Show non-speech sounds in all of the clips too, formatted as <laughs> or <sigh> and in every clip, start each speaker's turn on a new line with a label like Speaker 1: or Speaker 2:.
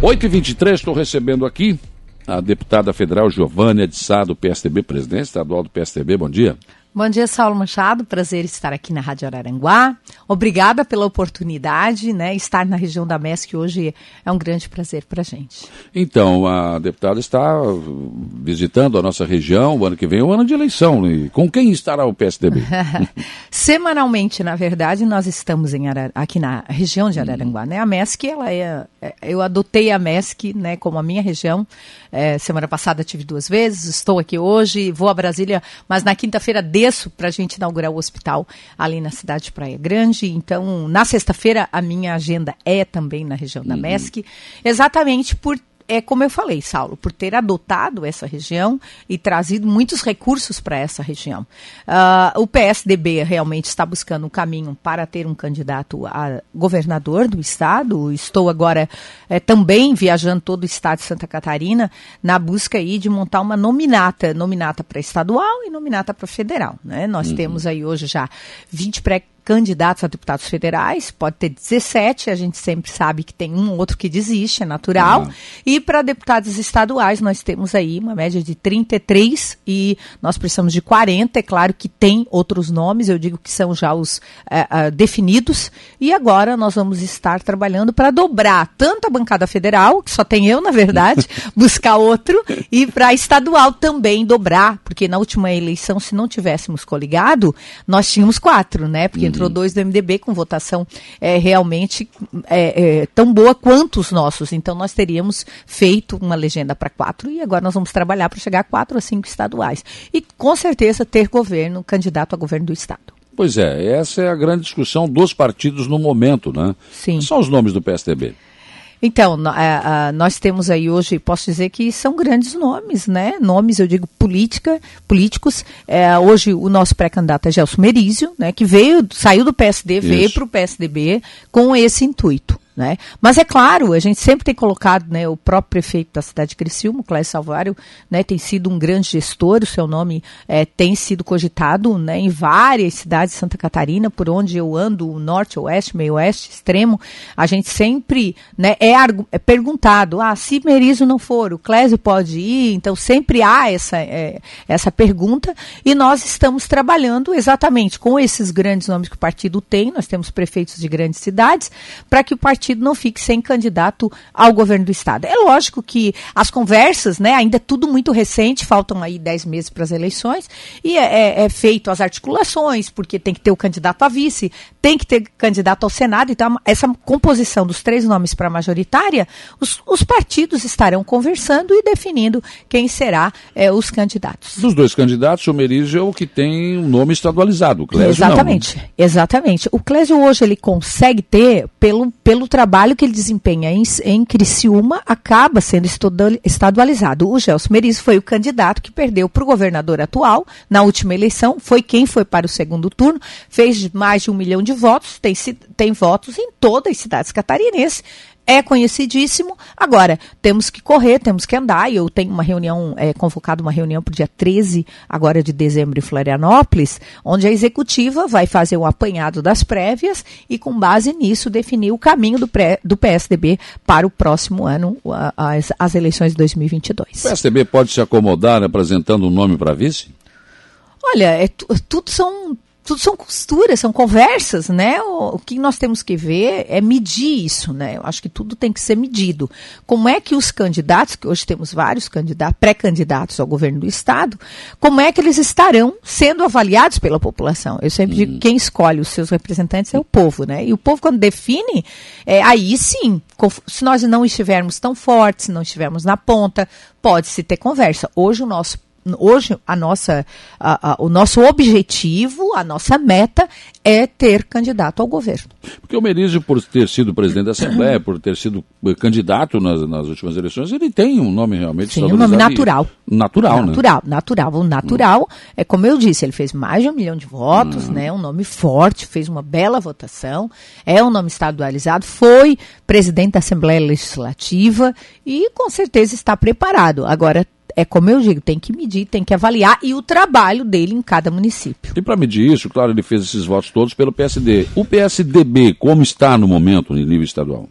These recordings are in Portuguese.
Speaker 1: 8h23, estou recebendo aqui a deputada federal Giovânia de Sá, do PSDB, presidente estadual do PSDB. Bom dia.
Speaker 2: Bom dia, Saulo Machado. Prazer estar aqui na Rádio Araranguá. Obrigada pela oportunidade, né? Estar na região da MESC hoje é um grande prazer para a gente.
Speaker 1: Então, a deputada está visitando a nossa região. O ano que vem é o ano de eleição. E com quem estará o PSDB? <laughs>
Speaker 2: Semanalmente, na verdade, nós estamos em aqui na região de Araranguá, né? A MESC, ela é, é, eu adotei a MESC, né, como a minha região. É, semana passada tive duas vezes. Estou aqui hoje, vou a Brasília, mas na quinta-feira desço para a gente inaugurar o hospital ali na cidade de Praia Grande. Então, na sexta-feira, a minha agenda é também na região da uhum. MESC, exatamente por é como eu falei, Saulo, por ter adotado essa região e trazido muitos recursos para essa região. Uh, o PSDB realmente está buscando um caminho para ter um candidato a governador do estado. Estou agora é, também viajando todo o estado de Santa Catarina na busca aí de montar uma nominata, nominata para estadual e nominata para federal. Né? Nós uhum. temos aí hoje já 20 pré candidatos a deputados federais, pode ter 17, a gente sempre sabe que tem um ou outro que desiste, é natural. Uhum. E para deputados estaduais, nós temos aí uma média de 33 e nós precisamos de 40. É claro que tem outros nomes, eu digo que são já os uh, uh, definidos. E agora nós vamos estar trabalhando para dobrar tanto a bancada federal, que só tem eu, na verdade, <laughs> buscar outro, e para estadual também dobrar, porque na última eleição, se não tivéssemos coligado, nós tínhamos quatro, né? Porque uhum entrou dois do MDB com votação é, realmente é, é, tão boa quanto os nossos. Então nós teríamos feito uma legenda para quatro e agora nós vamos trabalhar para chegar a quatro a cinco estaduais. E com certeza ter governo, candidato a governo do Estado.
Speaker 1: Pois é, essa é a grande discussão dos partidos no momento, né?
Speaker 2: Sim.
Speaker 1: São os nomes do PSDB.
Speaker 2: Então, uh, nós temos aí hoje, posso dizer que são grandes nomes, né? Nomes, eu digo, política, políticos. Uh, hoje o nosso pré-candidato é Gelson Merizio, né? Que veio, saiu do PSD, Isso. veio para o PSDB com esse intuito. Né? Mas é claro, a gente sempre tem colocado né, o próprio prefeito da cidade de Criciúma, Clécio Salvário, né, tem sido um grande gestor, o seu nome é, tem sido cogitado né, em várias cidades de Santa Catarina, por onde eu ando, norte, oeste, meio oeste, extremo, a gente sempre né, é, é, perguntado, ah, se Merizo não for, o Clésio pode ir, então sempre há essa, é, essa pergunta, e nós estamos trabalhando exatamente com esses grandes nomes que o partido tem, nós temos prefeitos de grandes cidades, para que o partido partido não fique sem candidato ao governo do Estado. É lógico que as conversas, né, ainda é tudo muito recente, faltam aí dez meses para as eleições, e é, é, é, feito as articulações, porque tem que ter o candidato a vice, tem que ter candidato ao Senado, então essa composição dos três nomes para a majoritária, os, os, partidos estarão conversando e definindo quem será é, os candidatos.
Speaker 1: Dos dois candidatos, o Merizio é o que tem um nome estadualizado, o Clésio
Speaker 2: Exatamente,
Speaker 1: não.
Speaker 2: exatamente. O Clésio hoje ele consegue ter, pelo, pelo trabalho que ele desempenha em, em Criciúma acaba sendo estadualizado. O Gelson Merizio foi o candidato que perdeu para o governador atual na última eleição, foi quem foi para o segundo turno, fez mais de um milhão de votos, tem, tem votos em todas as cidades catarinenses é conhecidíssimo. Agora, temos que correr, temos que andar. E eu tenho uma reunião, é, convocado uma reunião para o dia 13, agora de dezembro, em Florianópolis, onde a executiva vai fazer um apanhado das prévias e, com base nisso, definir o caminho do, pré, do PSDB para o próximo ano, as, as eleições de 2022.
Speaker 1: O PSDB pode se acomodar apresentando um nome para vice?
Speaker 2: Olha, é, tudo são tudo são costuras, são conversas, né? O, o, que nós temos que ver é medir isso, né? Eu acho que tudo tem que ser medido. Como é que os candidatos, que hoje temos vários candidatos, pré-candidatos ao governo do Estado, como é que eles estarão sendo avaliados pela população? Eu sempre digo que quem escolhe os seus representantes é o povo, né? E o povo, quando define, é, aí sim, se nós não estivermos tão fortes, não estivermos na ponta, pode-se ter conversa. Hoje o nosso hoje a nossa, a, a, o nosso objetivo, a nossa meta é ter candidato ao governo.
Speaker 1: Porque o Merizio, por ter sido presidente da Assembleia, por ter sido eh, candidato nas, nas últimas eleições, ele tem um nome realmente
Speaker 2: Sim, um nome natural.
Speaker 1: Natural,
Speaker 2: natural, né? Natural, natural. O natural, hum. é como eu disse, ele fez mais de um milhão de votos, hum. né? Um nome forte, fez uma bela votação, é um nome estadualizado, foi presidente da Assembleia Legislativa e com certeza está preparado. Agora, é como eu digo, tem que medir, tem que avaliar e o trabalho dele em cada município.
Speaker 1: E para medir isso, claro, ele fez esses votos todos pelo PSD. O PSDB, como está no momento, no nível estadual?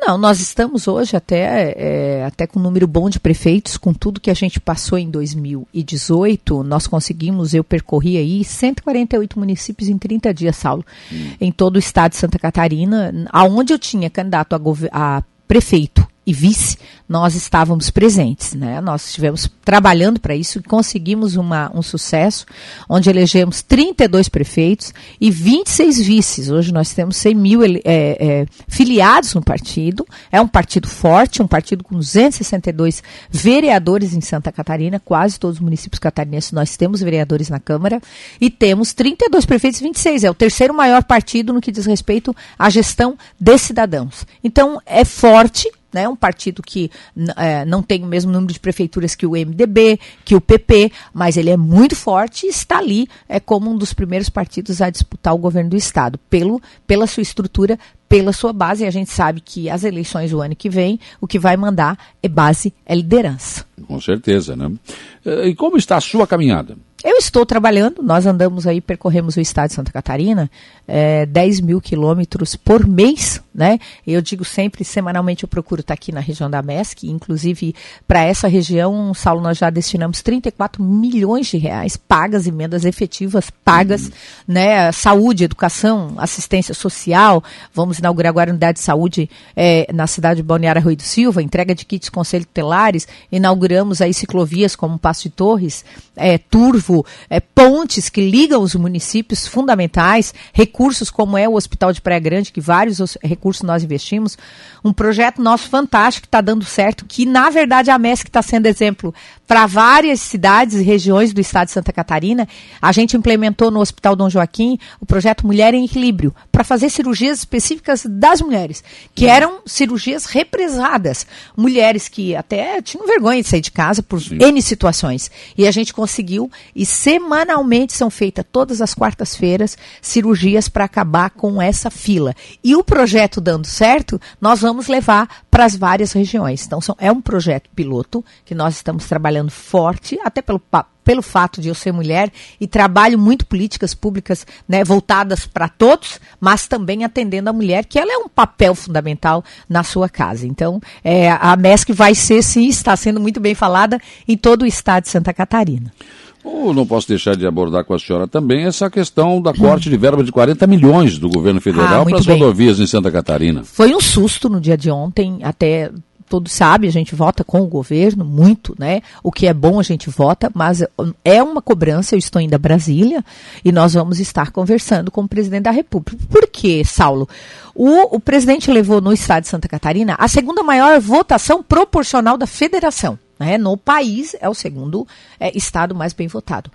Speaker 2: Não, nós estamos hoje até, é, até com um número bom de prefeitos, com tudo que a gente passou em 2018, nós conseguimos, eu percorri aí 148 municípios em 30 dias, Saulo, hum. em todo o estado de Santa Catarina, aonde eu tinha candidato a, a prefeito e vice, nós estávamos presentes. Né? Nós estivemos trabalhando para isso e conseguimos uma, um sucesso, onde elegemos 32 prefeitos e 26 vices. Hoje nós temos 100 mil é, é, filiados no partido. É um partido forte, um partido com 262 vereadores em Santa Catarina, quase todos os municípios catarinenses nós temos vereadores na Câmara, e temos 32 prefeitos e 26. É o terceiro maior partido no que diz respeito à gestão de cidadãos. Então, é forte, né, um partido que é, não tem o mesmo número de prefeituras que o MDB, que o PP, mas ele é muito forte e está ali é, como um dos primeiros partidos a disputar o governo do Estado, pelo, pela sua estrutura, pela sua base, e a gente sabe que as eleições do ano que vem, o que vai mandar é base, é liderança.
Speaker 1: Com certeza, né? E como está a sua caminhada?
Speaker 2: Eu estou trabalhando, nós andamos aí, percorremos o estado de Santa Catarina, é, 10 mil quilômetros por mês, né? Eu digo sempre, semanalmente eu procuro estar aqui na região da MESC, inclusive para essa região, Saulo, nós já destinamos 34 milhões de reais pagas, emendas efetivas pagas, uhum. né? Saúde, educação, assistência social, vamos inaugurar agora a unidade de saúde é, na cidade de Balneário Rui do Silva, entrega de kits conselho tutelares, inauguramos aí ciclovias como Passo de Torres, é, Turvo, é, pontes que ligam os municípios fundamentais, recursos como é o Hospital de Praia Grande, que vários recursos nós investimos, um projeto nosso fantástico que está dando certo, que na verdade a MESC está sendo exemplo para várias cidades e regiões do estado de Santa Catarina. A gente implementou no Hospital Dom Joaquim o projeto Mulher em Equilíbrio, para fazer cirurgias específicas das mulheres, que eram cirurgias represadas. Mulheres que até tinham vergonha de sair de casa por Sim. N situações. E a gente conseguiu e semanalmente são feitas todas as quartas-feiras cirurgias para acabar com essa fila. E o projeto dando certo, nós vamos levar para as várias regiões. Então são, é um projeto piloto que nós estamos trabalhando forte, até pelo pelo fato de eu ser mulher e trabalho muito políticas públicas né, voltadas para todos, mas também atendendo a mulher, que ela é um papel fundamental na sua casa. Então, é, a MESC vai ser, sim, está sendo muito bem falada em todo o estado de Santa Catarina.
Speaker 1: Oh, não posso deixar de abordar com a senhora também essa questão da corte de verba de 40 milhões do governo federal ah, para as rodovias em Santa Catarina.
Speaker 2: Foi um susto no dia de ontem, até todos sabem, a gente vota com o governo, muito, né? O que é bom a gente vota, mas é uma cobrança, eu estou indo a Brasília e nós vamos estar conversando com o presidente da República. Por quê, Saulo? O, o presidente levou no estado de Santa Catarina a segunda maior votação proporcional da federação. Né? No país, é o segundo é, estado mais bem votado.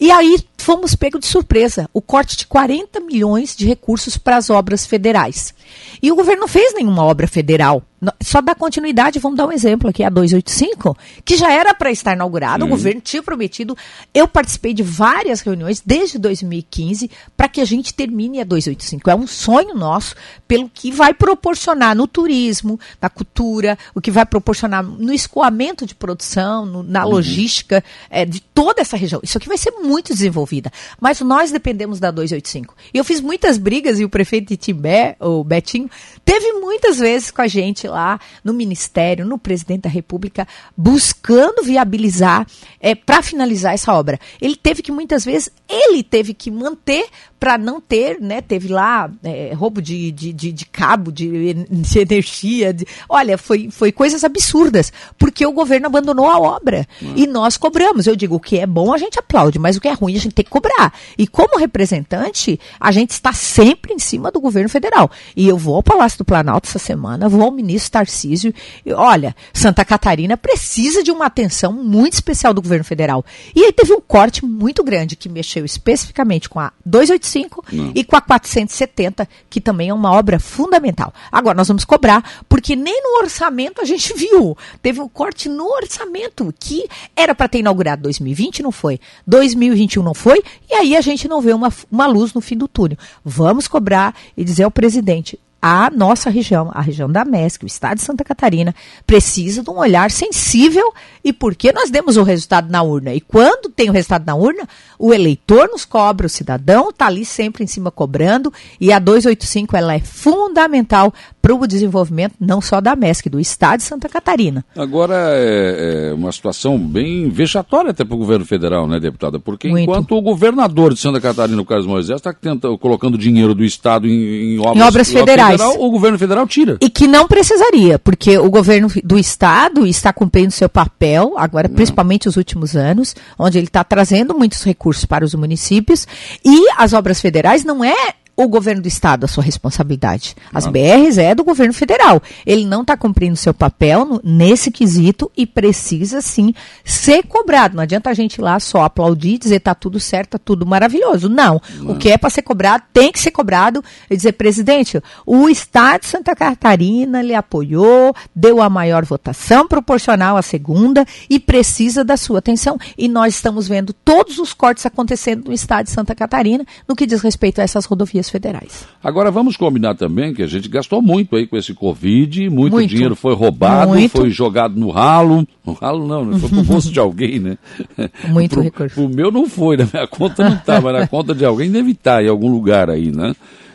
Speaker 2: E aí fomos pego de surpresa, o corte de 40 milhões de recursos para as obras federais. E o governo não fez nenhuma obra federal só dar continuidade, vamos dar um exemplo aqui, a 285, que já era para estar inaugurada, uhum. o governo tinha prometido. Eu participei de várias reuniões desde 2015 para que a gente termine a 285. É um sonho nosso, pelo que vai proporcionar no turismo, na cultura, o que vai proporcionar no escoamento de produção, no, na uhum. logística é, de toda essa região. Isso aqui vai ser muito desenvolvida. Mas nós dependemos da 285. E eu fiz muitas brigas e o prefeito de Timbé, o Betinho, teve muitas vezes com a gente lá no Ministério, no Presidente da República, buscando viabilizar é, para finalizar essa obra. Ele teve que, muitas vezes, ele teve que manter para não ter, né? Teve lá é, roubo de, de, de, de, cabo, de, de energia. De, olha, foi, foi coisas absurdas, porque o governo abandonou a obra. Hum. E nós cobramos. Eu digo, o que é bom a gente aplaude, mas o que é ruim a gente tem que cobrar. E como representante, a gente está sempre em cima do governo federal. E eu vou ao Palácio do Planalto essa semana, vou ao ministro Tarcísio. E, olha, Santa Catarina precisa de uma atenção muito especial do governo federal. E aí teve um corte muito grande que mexeu especificamente com a 285 não. e com a 470, que também é uma obra fundamental. Agora, nós vamos cobrar, porque nem no orçamento a gente viu. Teve um corte no orçamento, que era para ter inaugurado 2020, não foi. 2021 não foi, e aí a gente não vê uma, uma luz no fim do túnel. Vamos cobrar e dizer ao presidente, a nossa região, a região da MESC, o estado de Santa Catarina, precisa de um olhar sensível e porque nós demos o resultado na urna. E quando tem o resultado na urna, o eleitor nos cobra, o cidadão está ali sempre em cima cobrando e a 285 ela é fundamental para o desenvolvimento não só da MESC, do Estado de Santa Catarina.
Speaker 1: Agora é, é uma situação bem vexatória até para o governo federal, né, deputada? Porque Muito. enquanto o governador de Santa Catarina, o Carlos Moisés, está colocando dinheiro do Estado em, em obras,
Speaker 2: em obras federais,
Speaker 1: federal, o governo federal tira.
Speaker 2: E que não precisaria, porque o governo do Estado está cumprindo seu papel, agora não. principalmente os últimos anos, onde ele está trazendo muitos recursos para os municípios, e as obras federais não é o governo do estado a sua responsabilidade. As. BRs é do governo federal. Ele não está cumprindo seu papel no, nesse quesito e precisa sim ser cobrado. Não adianta a gente ir lá só aplaudir, dizer tá tudo certo, tá tudo maravilhoso. Não. não. O que é para ser cobrado tem que ser cobrado e dizer, presidente, o estado de Santa Catarina lhe apoiou, deu a maior votação proporcional à segunda e precisa da sua atenção. E nós estamos vendo todos os cortes acontecendo no estado de Santa Catarina no que diz respeito a essas rodovias federais.
Speaker 1: Agora vamos combinar também que a gente gastou muito aí com esse Covid, muito, muito. dinheiro foi roubado, muito. foi jogado no ralo. <laughs> No ralo não, não foi pro bolso de alguém, né? <laughs>
Speaker 2: Muito <laughs> pro, recurso.
Speaker 1: O meu não foi, na minha conta não estava, na conta de alguém deve estar em algum lugar aí, né?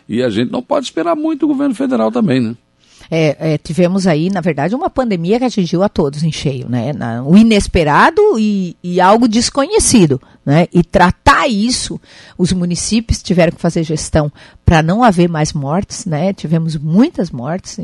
Speaker 1: E a gente não pode esperar muito o governo federal também, né?
Speaker 2: É, é, tivemos aí, na verdade, uma pandemia que atingiu a todos em cheio, né? Na, o inesperado e, e algo desconhecido, né? E tratar isso, os municípios tiveram que fazer gestão para não haver mais mortes, né? Tivemos muitas mortes,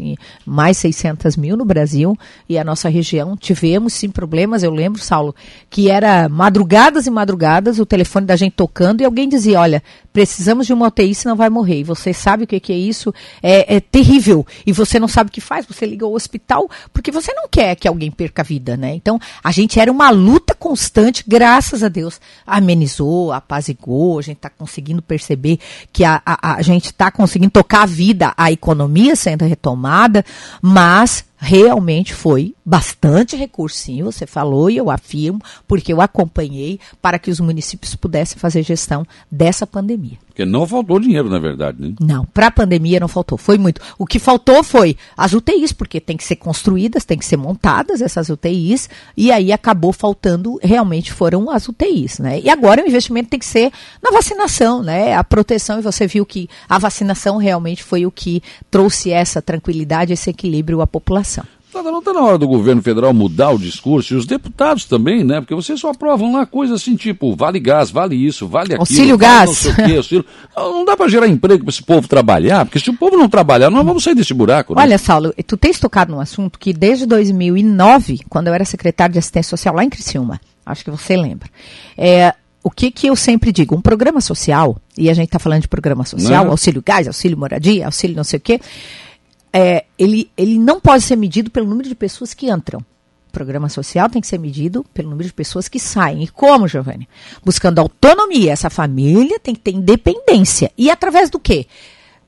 Speaker 2: mais 600 mil no Brasil e a nossa região tivemos sim problemas. Eu lembro, Saulo, que era madrugadas e madrugadas o telefone da gente tocando e alguém dizia, olha, precisamos de uma UTI, senão vai morrer. E você sabe o que, é isso? É, é terrível. E você não sabe o que faz, você liga ao hospital porque você não quer que alguém perca a vida, né? Então, a gente era uma luta constante, graças a Deus, amenizou, apazigou, a gente está conseguindo perceber que a, a, a gente está conseguindo tocar a vida, a economia sendo retomada, mas realmente foi bastante recurso, sim, você falou e eu afirmo, porque eu acompanhei para que os municípios pudessem fazer gestão dessa pandemia.
Speaker 1: Porque não faltou dinheiro, na verdade, né?
Speaker 2: Não, para a pandemia não faltou, foi muito. O que faltou foi as UTIs, porque tem que ser construídas, tem que ser montadas essas UTIs, e aí acabou faltando, realmente foram as UTIs, né? E agora o investimento tem que ser na vacinação, né? A proteção, e você viu que a vacinação realmente foi o que trouxe essa tranquilidade, esse equilíbrio à população.
Speaker 1: Não está na hora do governo federal mudar o discurso e os deputados também, né? Porque vocês só aprovam lá coisas assim, tipo, vale gás, vale isso, vale aquilo.
Speaker 2: Auxílio gás.
Speaker 1: Não, quê, auxílio... não dá para gerar emprego para esse povo trabalhar, porque se o povo não trabalhar, nós vamos sair desse buraco.
Speaker 2: Né? Olha, Saulo, tu tens tocado num assunto que desde 2009, quando eu era secretário de assistência social lá em Criciúma, acho que você lembra, é, o que, que eu sempre digo? Um programa social, e a gente está falando de programa social, não. auxílio gás, auxílio moradia, auxílio não sei o quê, é, ele, ele não pode ser medido pelo número de pessoas que entram. O programa social tem que ser medido pelo número de pessoas que saem. E como, Giovanni? Buscando autonomia. Essa família tem que ter independência. E através do quê?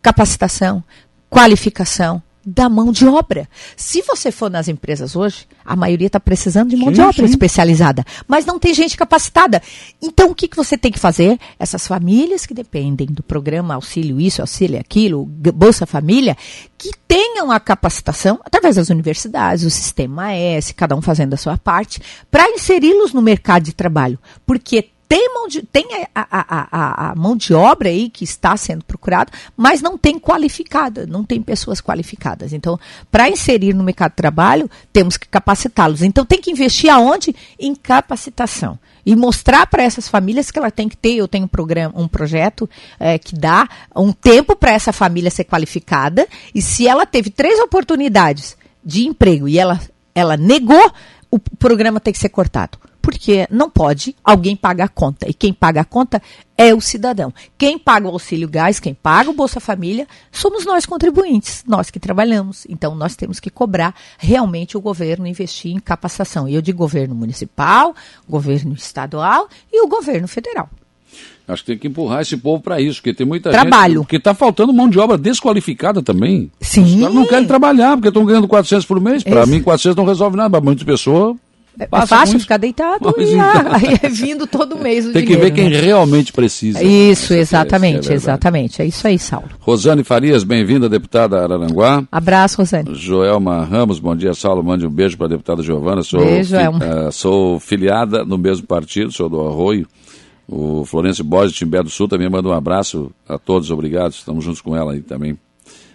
Speaker 2: Capacitação, qualificação, da mão de obra. Se você for nas empresas hoje, a maioria está precisando de mão sim, de obra sim. especializada, mas não tem gente capacitada. Então, o que, que você tem que fazer? Essas famílias que dependem do programa Auxílio Isso, Auxílio Aquilo, Bolsa Família, que tenham a capacitação, através das universidades, o Sistema S, cada um fazendo a sua parte, para inseri-los no mercado de trabalho. Porque tem mão de, tem a, a, a, a, mão de obra aí que está sendo procurada, mas não tem qualificada, não tem pessoas qualificadas. Então, para inserir no mercado de trabalho, temos que capacitá-los. Então, tem que investir aonde? Em capacitação. E mostrar para essas famílias que ela tem que ter, eu tenho um programa, um projeto é, que dá um tempo para essa família ser qualificada, e se ela teve três oportunidades de emprego e ela, ela negou, o programa tem que ser cortado porque não pode alguém pagar a conta. E quem paga a conta é o cidadão. Quem paga o auxílio gás, quem paga o Bolsa Família, somos nós contribuintes, nós que trabalhamos. Então nós temos que cobrar realmente o governo investir em capacitação. E eu digo governo municipal, governo estadual e o governo federal.
Speaker 1: Acho que tem que empurrar esse povo para isso, porque tem muita
Speaker 2: Trabalho.
Speaker 1: gente. Porque está faltando mão de obra desqualificada também.
Speaker 2: Sim.
Speaker 1: Os caras não querem trabalhar, porque estão ganhando 400 por mês. Para mim, 400 não resolve nada, para muitas pessoas
Speaker 2: é, é fácil ficar deitado e então. aí é vindo todo mês o
Speaker 1: Tem
Speaker 2: dinheiro,
Speaker 1: que ver quem né? realmente precisa.
Speaker 2: Isso, exatamente, é, exatamente. É isso aí, Saulo.
Speaker 1: Rosane Farias, bem-vinda, deputada Araranguá.
Speaker 2: Abraço, Rosane.
Speaker 1: Joelma Ramos, bom dia, Saulo. Mande um beijo para a deputada Giovana. Sou,
Speaker 2: beijo, fi,
Speaker 1: uh, sou filiada no mesmo partido, sou do Arroio. O Florencio Borges, de Timbé do Sul, também manda um abraço a todos, obrigado. Estamos juntos com ela aí também.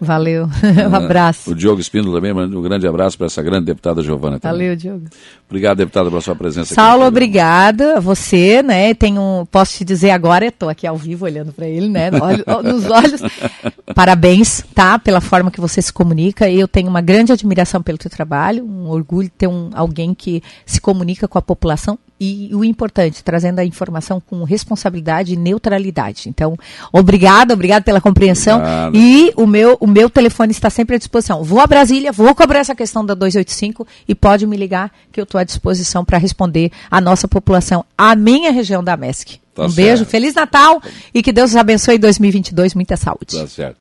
Speaker 2: Valeu. <laughs> um abraço.
Speaker 1: O Diogo Espino também, um grande abraço para essa grande deputada Giovana. Também.
Speaker 2: Valeu, Diogo.
Speaker 1: Obrigado, deputada, pela sua presença
Speaker 2: Saulo, obrigada a você, né? Tenho, posso te dizer agora, estou aqui ao vivo olhando para ele, né? Olho, nos olhos. <laughs> Parabéns, tá? Pela forma que você se comunica. Eu tenho uma grande admiração pelo teu trabalho, um orgulho de ter um, alguém que se comunica com a população e o importante, trazendo a informação com responsabilidade e neutralidade. Então, obrigado, obrigado pela compreensão. Obrigado. E o meu, o meu telefone está sempre à disposição. Vou a Brasília, vou cobrar essa questão da 285 e pode me ligar que eu estou à disposição para responder à nossa população, à minha região da MESC. Tá um certo. beijo, Feliz Natal e que Deus os abençoe em 2022, muita saúde. Tá certo.